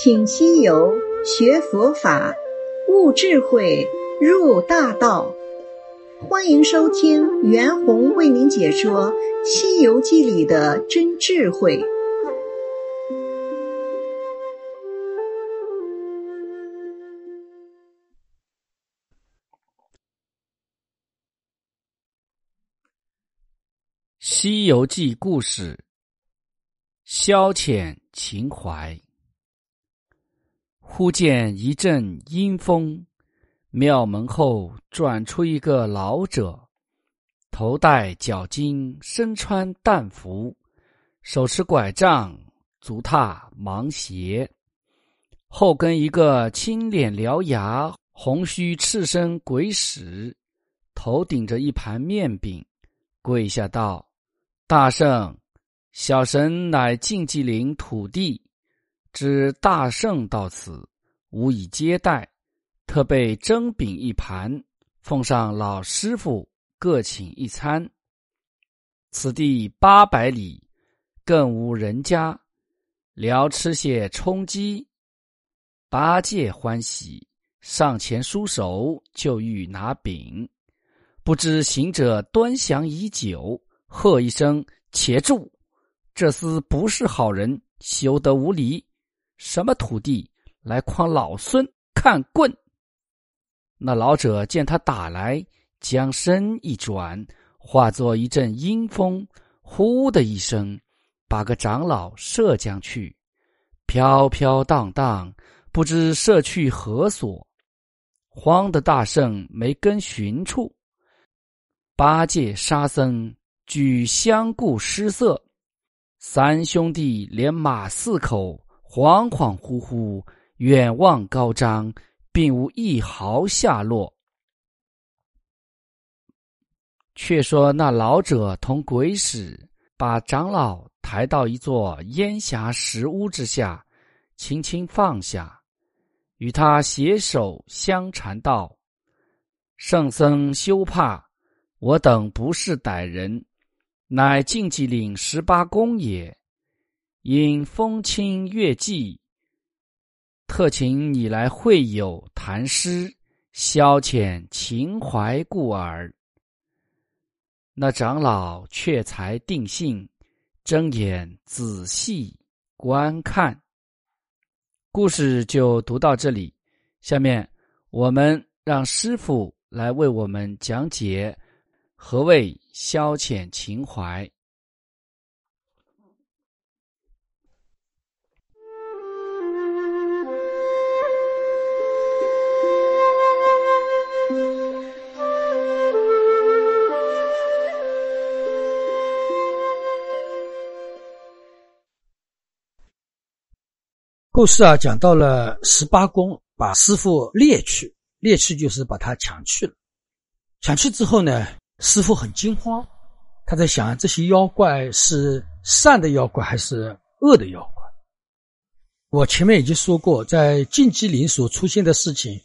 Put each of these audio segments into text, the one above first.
请西游学佛法，悟智慧，入大道。欢迎收听袁弘为您解说《西游记》里的真智慧。《西游记》故事，消遣情怀。忽见一阵阴风，庙门后转出一个老者，头戴角巾，身穿淡服，手持拐杖，足踏芒鞋，后跟一个青脸獠牙、红须赤身鬼使，头顶着一盘面饼，跪下道。大圣，小神乃晋吉林土地，知大圣到此，无以接待，特备蒸饼一盘，奉上老师傅各请一餐。此地八百里，更无人家，聊吃些充饥。八戒欢喜，上前舒手，就欲拿饼，不知行者端详已久。喝一声：“且住！这厮不是好人，休得无礼！什么土地来诓老孙？看棍！”那老者见他打来，将身一转，化作一阵阴风，呼的一声，把个长老射将去，飘飘荡荡，不知射去何所。慌的大圣没跟寻处，八戒、沙僧。俱相顾失色，三兄弟连马四口，恍恍惚惚，远望高张，并无一毫下落。却说那老者同鬼使把长老抬到一座烟霞石屋之下，轻轻放下，与他携手相缠道：“圣僧休怕，我等不是歹人。”乃晋吉岭十八公也，因风清月寂，特请你来会友谈诗，消遣情怀故耳。那长老却才定性，睁眼仔细观看。故事就读到这里，下面我们让师傅来为我们讲解。何谓消遣情怀？故事啊，讲到了十八公把师傅猎去，猎去就是把他抢去了。抢去之后呢？师傅很惊慌，他在想：这些妖怪是善的妖怪还是恶的妖怪？我前面已经说过，在禁忌林所出现的事情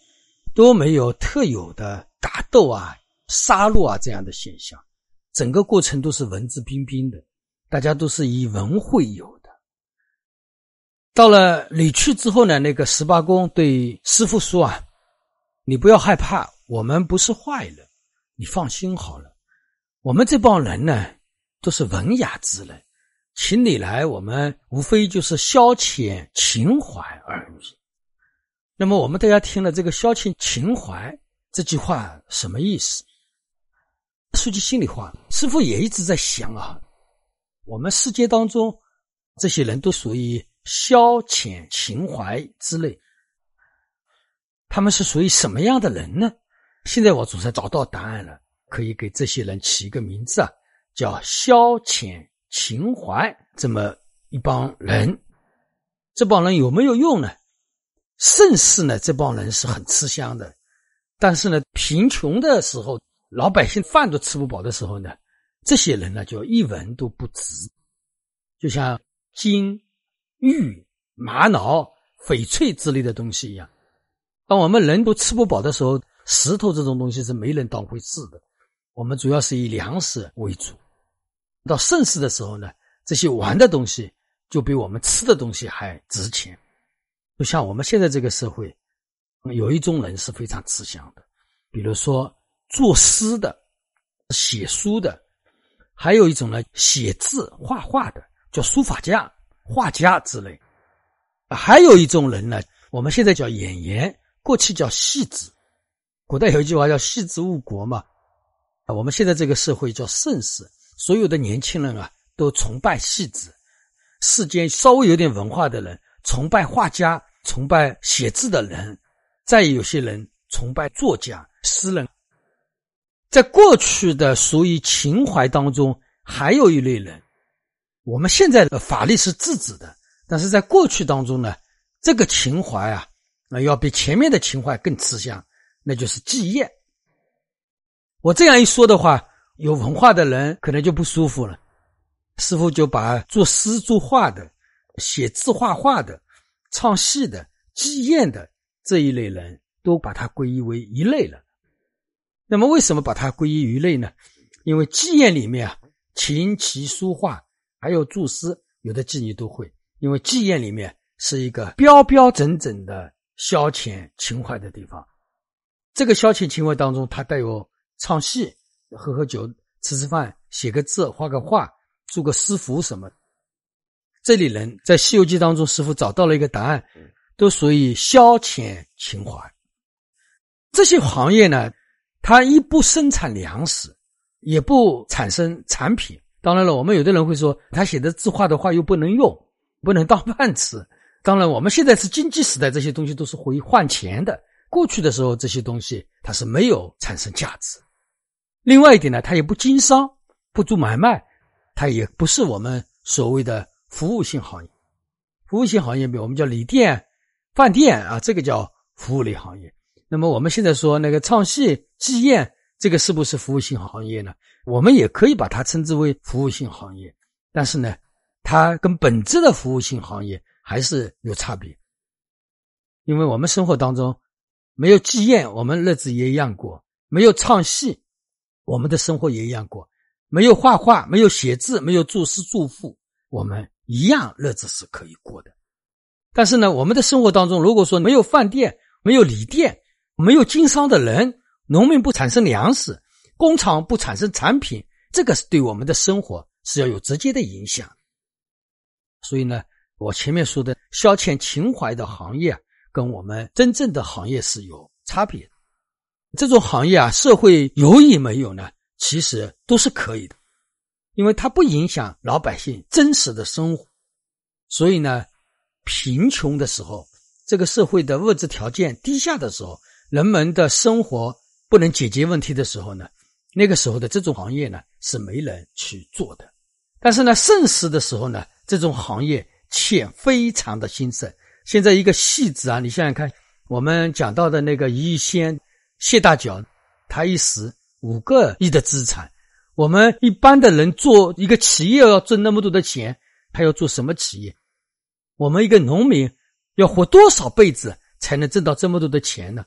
都没有特有的打斗啊、杀戮啊这样的现象，整个过程都是文质彬彬的，大家都是以文会友。到了离去之后呢，那个十八公对师傅说：“啊，你不要害怕，我们不是坏人。”你放心好了，我们这帮人呢都是文雅之人，请你来，我们无非就是消遣情怀而已。那么我们大家听了这个“消遣情怀”这句话什么意思？说句心里话，师傅也一直在想啊，我们世界当中这些人都属于消遣情怀之类，他们是属于什么样的人呢？现在我总算找到答案了，可以给这些人起一个名字啊，叫消遣情怀这么一帮人。这帮人有没有用呢？盛世呢，这帮人是很吃香的；但是呢，贫穷的时候，老百姓饭都吃不饱的时候呢，这些人呢就一文都不值。就像金、玉、玛瑙、翡翠之类的东西一样，当我们人都吃不饱的时候。石头这种东西是没人当回事的，我们主要是以粮食为主。到盛世的时候呢，这些玩的东西就比我们吃的东西还值钱。就像我们现在这个社会，有一种人是非常吃香的，比如说作诗的、写书的，还有一种呢写字画画的，叫书法家、画家之类。还有一种人呢，我们现在叫演员，过去叫戏子。古代有一句话叫“戏子误国”嘛。啊，我们现在这个社会叫盛世，所有的年轻人啊都崇拜戏子，世间稍微有点文化的人崇拜画家。崇拜写字的人，再有些人崇拜作家、诗人。在过去的属于情怀当中，还有一类人。我们现在的法律是制止的，但是在过去当中呢，这个情怀啊，那要比前面的情怀更吃香，那就是祭宴。我这样一说的话，有文化的人可能就不舒服了。师傅就把作诗作画的、写字画画的。唱戏的、祭宴的这一类人都把它归一为一类了。那么，为什么把它归于一类呢？因为祭宴里面啊，琴棋书画还有注诗，有的妓女都会。因为妓院里面是一个标标准准的消遣情怀的地方。这个消遣情怀当中，它带有唱戏、喝喝酒、吃吃饭、写个字、画个画、做个私服什么。这里人在《西游记》当中，师傅找到了一个答案，都属于消遣情怀。这些行业呢，它一不生产粮食，也不产生产品。当然了，我们有的人会说，他写的字画的画又不能用，不能当饭吃。当然，我们现在是经济时代，这些东西都是会换钱的。过去的时候，这些东西它是没有产生价值。另外一点呢，它也不经商，不做买卖，它也不是我们所谓的。服务性行业，服务性行业比我们叫旅店、饭店啊，这个叫服务类行业。那么我们现在说那个唱戏、祭宴，这个是不是服务性行业呢？我们也可以把它称之为服务性行业，但是呢，它跟本质的服务性行业还是有差别。因为我们生活当中没有祭宴，我们日子也一样过；没有唱戏，我们的生活也一样过；没有画画，没有写字，没有作诗作赋，我们。一样日子是可以过的，但是呢，我们的生活当中，如果说没有饭店、没有旅店、没有经商的人，农民不产生粮食，工厂不产生产品，这个是对我们的生活是要有直接的影响。所以呢，我前面说的消遣情怀的行业，跟我们真正的行业是有差别。这种行业啊，社会有与没有呢？其实都是可以的。因为它不影响老百姓真实的生活，所以呢，贫穷的时候，这个社会的物质条件低下的时候，人们的生活不能解决问题的时候呢，那个时候的这种行业呢是没人去做的。但是呢，盛世的时候呢，这种行业却非常的兴盛。现在一个戏子啊，你想想看，我们讲到的那个一仙谢大脚，他一时五个亿的资产。我们一般的人做一个企业要挣那么多的钱，他要做什么企业？我们一个农民要活多少辈子才能挣到这么多的钱呢？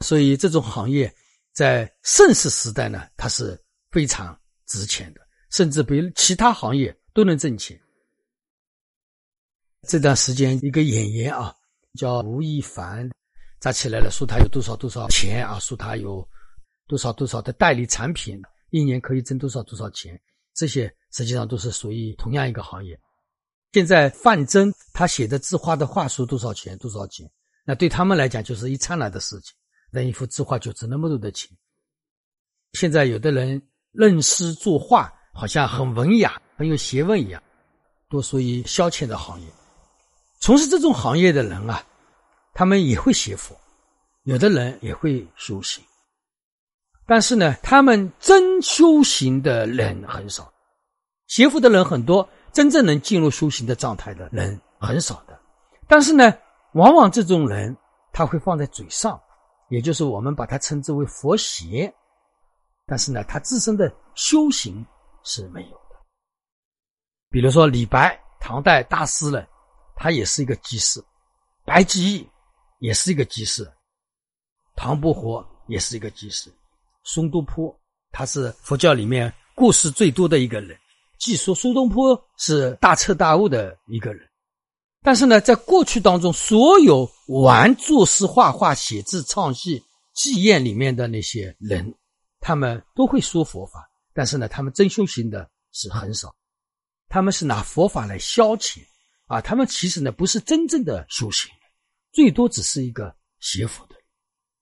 所以这种行业在盛世时代呢，它是非常值钱的，甚至比其他行业都能挣钱。这段时间，一个演员啊，叫吴亦凡，扎起来了，说他有多少多少钱啊，说他有多少多少的代理产品。一年可以挣多少多少钱？这些实际上都是属于同样一个行业。现在范增他写的字画的画书多少钱？多少钱？那对他们来讲就是一刹那的事情。那一幅字画就值那么多的钱。现在有的人认诗作画，好像很文雅、很有学问一样，都属于消遣的行业。从事这种行业的人啊，他们也会写佛，有的人也会修行。但是呢，他们真修行的人很少，邪佛的人很多，真正能进入修行的状态的人很少的。但是呢，往往这种人他会放在嘴上，也就是我们把它称之为佛邪。但是呢，他自身的修行是没有的。比如说李白，唐代大诗人，他也是一个居士；白居易也是一个居士；唐伯虎也是一个居士。苏东坡，他是佛教里面故事最多的一个人。据说苏东坡是大彻大悟的一个人。但是呢，在过去当中，所有玩作诗、画画、写字、唱戏、祭宴里面的那些人，他们都会说佛法，但是呢，他们真修行的是很少，他们是拿佛法来消遣啊，他们其实呢不是真正的修行，最多只是一个邪佛的，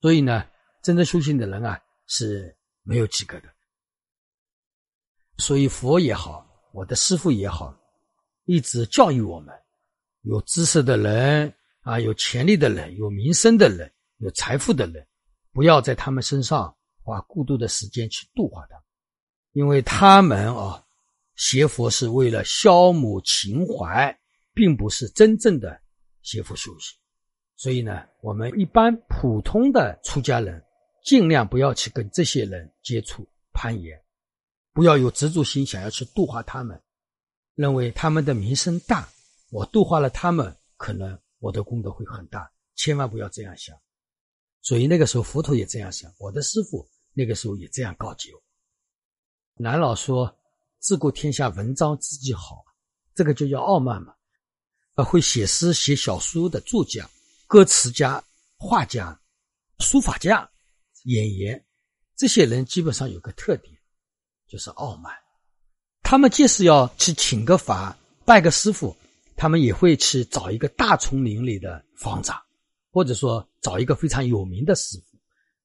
所以呢，真正修行的人啊是没有几个的。所以佛也好，我的师父也好，一直教育我们。有知识的人啊，有权力的人，有名声的人，有财富的人，不要在他们身上花过多的时间去度化他们，因为他们啊，学佛是为了消磨情怀，并不是真正的学佛修行。所以呢，我们一般普通的出家人，尽量不要去跟这些人接触攀岩，不要有执着心，想要去度化他们，认为他们的名声大。我度化了他们，可能我的功德会很大，千万不要这样想。所以那个时候佛陀也这样想，我的师父那个时候也这样告诫我。南老说：“自古天下，文章自己好，这个就叫傲慢嘛。”呃，会写诗、写小说的作家、歌词家、画家、书法家、演员，这些人基本上有个特点，就是傲慢。他们即使要去请个法、拜个师傅。他们也会去找一个大丛林里的方丈，或者说找一个非常有名的师傅。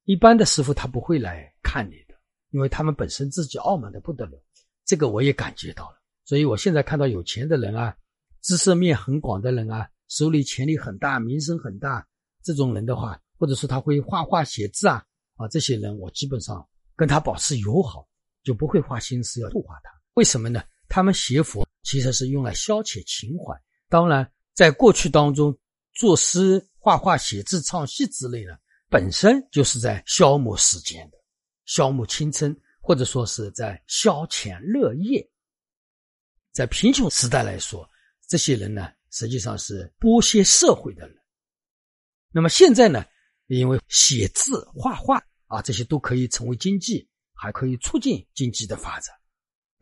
一般的师傅他不会来看你的，因为他们本身自己傲慢的不得了。这个我也感觉到了。所以我现在看到有钱的人啊，知识面很广的人啊，手里权力很大、名声很大这种人的话，或者说他会画画写字啊啊，这些人我基本上跟他保持友好，就不会花心思要度化他。为什么呢？他们写佛。其实是用来消遣情怀。当然，在过去当中，作诗、画画、写字、唱戏之类的，本身就是在消磨时间的，消磨青春，或者说是在消遣乐业。在贫穷时代来说，这些人呢，实际上是剥削社会的人。那么现在呢，因为写字、画画啊，这些都可以成为经济，还可以促进经济的发展。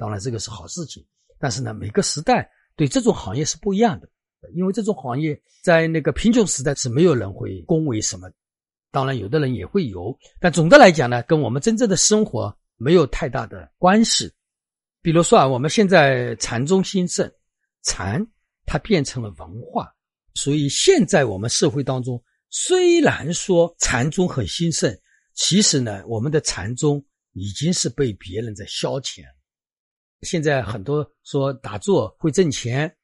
当然，这个是好事情。但是呢，每个时代对这种行业是不一样的，因为这种行业在那个贫穷时代是没有人会恭维什么，当然有的人也会有，但总的来讲呢，跟我们真正的生活没有太大的关系。比如说啊，我们现在禅宗兴盛，禅它变成了文化，所以现在我们社会当中虽然说禅宗很兴盛，其实呢，我们的禅宗已经是被别人在消遣了。现在很多说打坐会挣钱，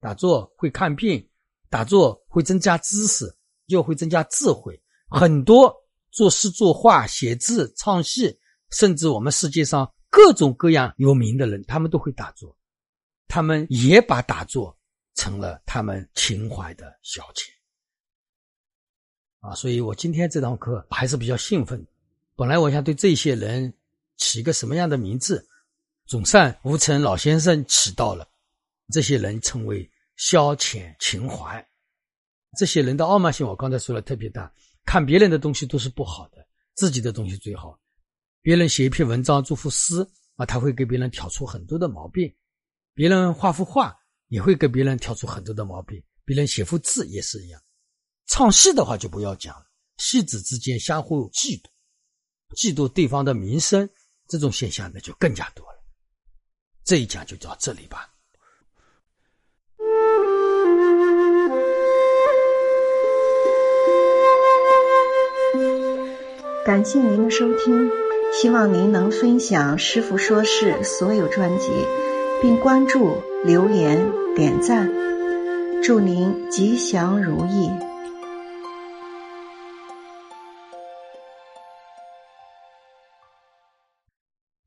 打坐会看病，打坐会增加知识，又会增加智慧。很多作诗作画、写字、唱戏，甚至我们世界上各种各样有名的人，他们都会打坐，他们也把打坐成了他们情怀的消遣。啊，所以我今天这堂课还是比较兴奋。本来我想对这些人起个什么样的名字？总算吴承老先生起到了，这些人称为消遣情怀，这些人的傲慢性，我刚才说了特别大，看别人的东西都是不好的，自己的东西最好。别人写一篇文章，做副诗啊，他会给别人挑出很多的毛病；别人画幅画，也会给别人挑出很多的毛病；别人写幅字也是一样。唱戏的话就不要讲了，戏子之间相互嫉妒，嫉妒对方的名声，这种现象呢就更加多了。这一讲就到这里吧。感谢您的收听，希望您能分享师傅说事所有专辑，并关注、留言、点赞，祝您吉祥如意。